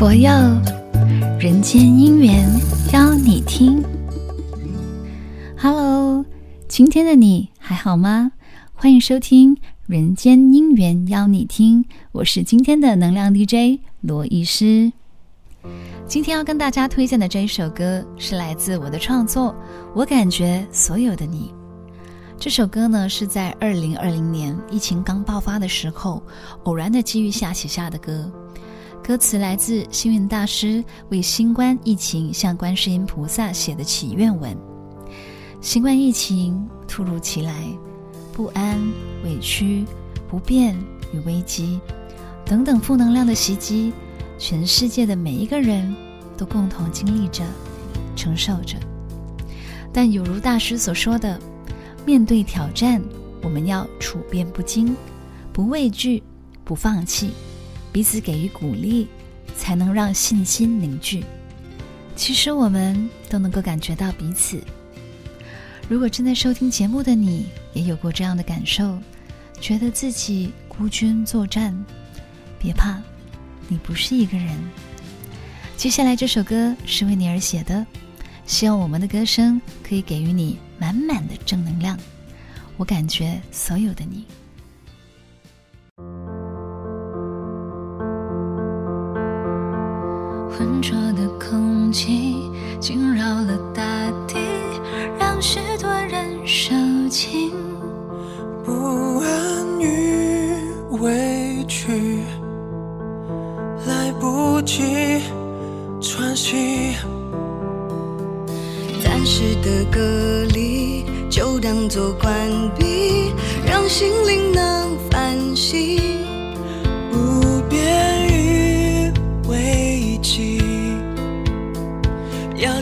佛佑人间姻缘邀你听。Hello，今天的你还好吗？欢迎收听《人间姻缘邀你听》，我是今天的能量 DJ 罗医师。今天要跟大家推荐的这一首歌是来自我的创作，我感觉所有的你。这首歌呢是在二零二零年疫情刚爆发的时候，偶然的机遇下写下的歌。歌词来自星云大师为新冠疫情向观世音菩萨写的祈愿文。新冠疫情突如其来，不安、委屈、不便与危机等等负能量的袭击，全世界的每一个人都共同经历着、承受着。但有如大师所说的，面对挑战，我们要处变不惊，不畏惧，不放弃。彼此给予鼓励，才能让信心凝聚。其实我们都能够感觉到彼此。如果正在收听节目的你也有过这样的感受，觉得自己孤军作战，别怕，你不是一个人。接下来这首歌是为你而写的，希望我们的歌声可以给予你满满的正能量。我感觉所有的你。的空气惊扰了大地，让许多人受惊。不安与委屈，来不及喘息。暂时的隔离，就当作关闭，让心灵能反省。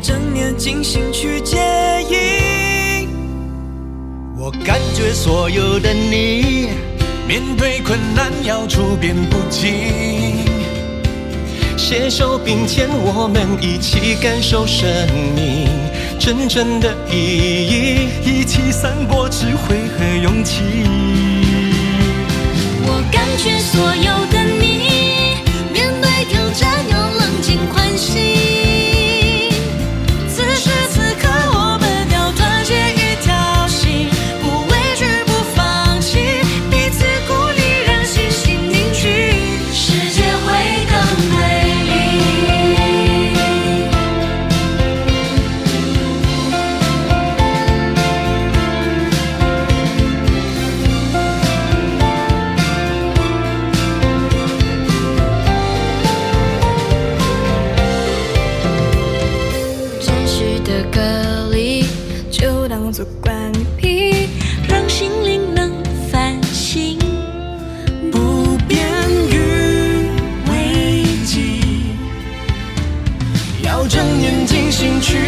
正念静心去接应，我感觉所有的你面对困难要处变不惊，携手并肩，我们一起感受生命真正的意义，一起散播智慧和勇气。我感觉所有的你让心灵能反省。不便于危机要睁眼睛先去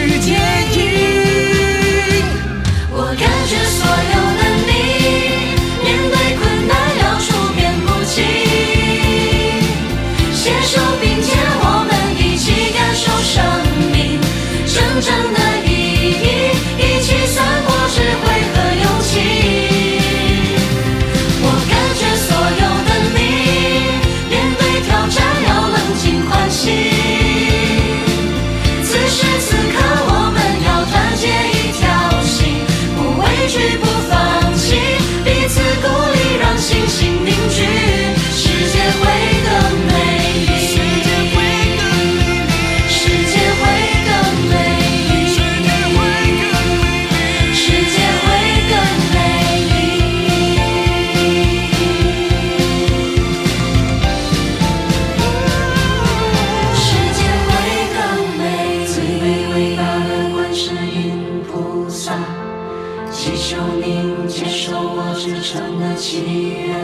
接受我制成的祈愿，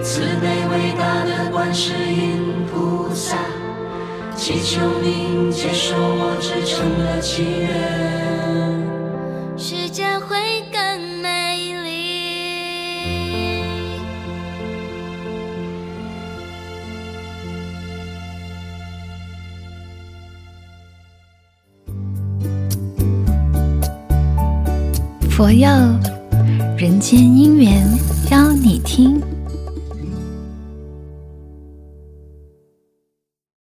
慈悲伟大的观世音菩萨，祈求您接受我制成的祈愿，世界会更美丽。佛佑。人间姻缘邀你听。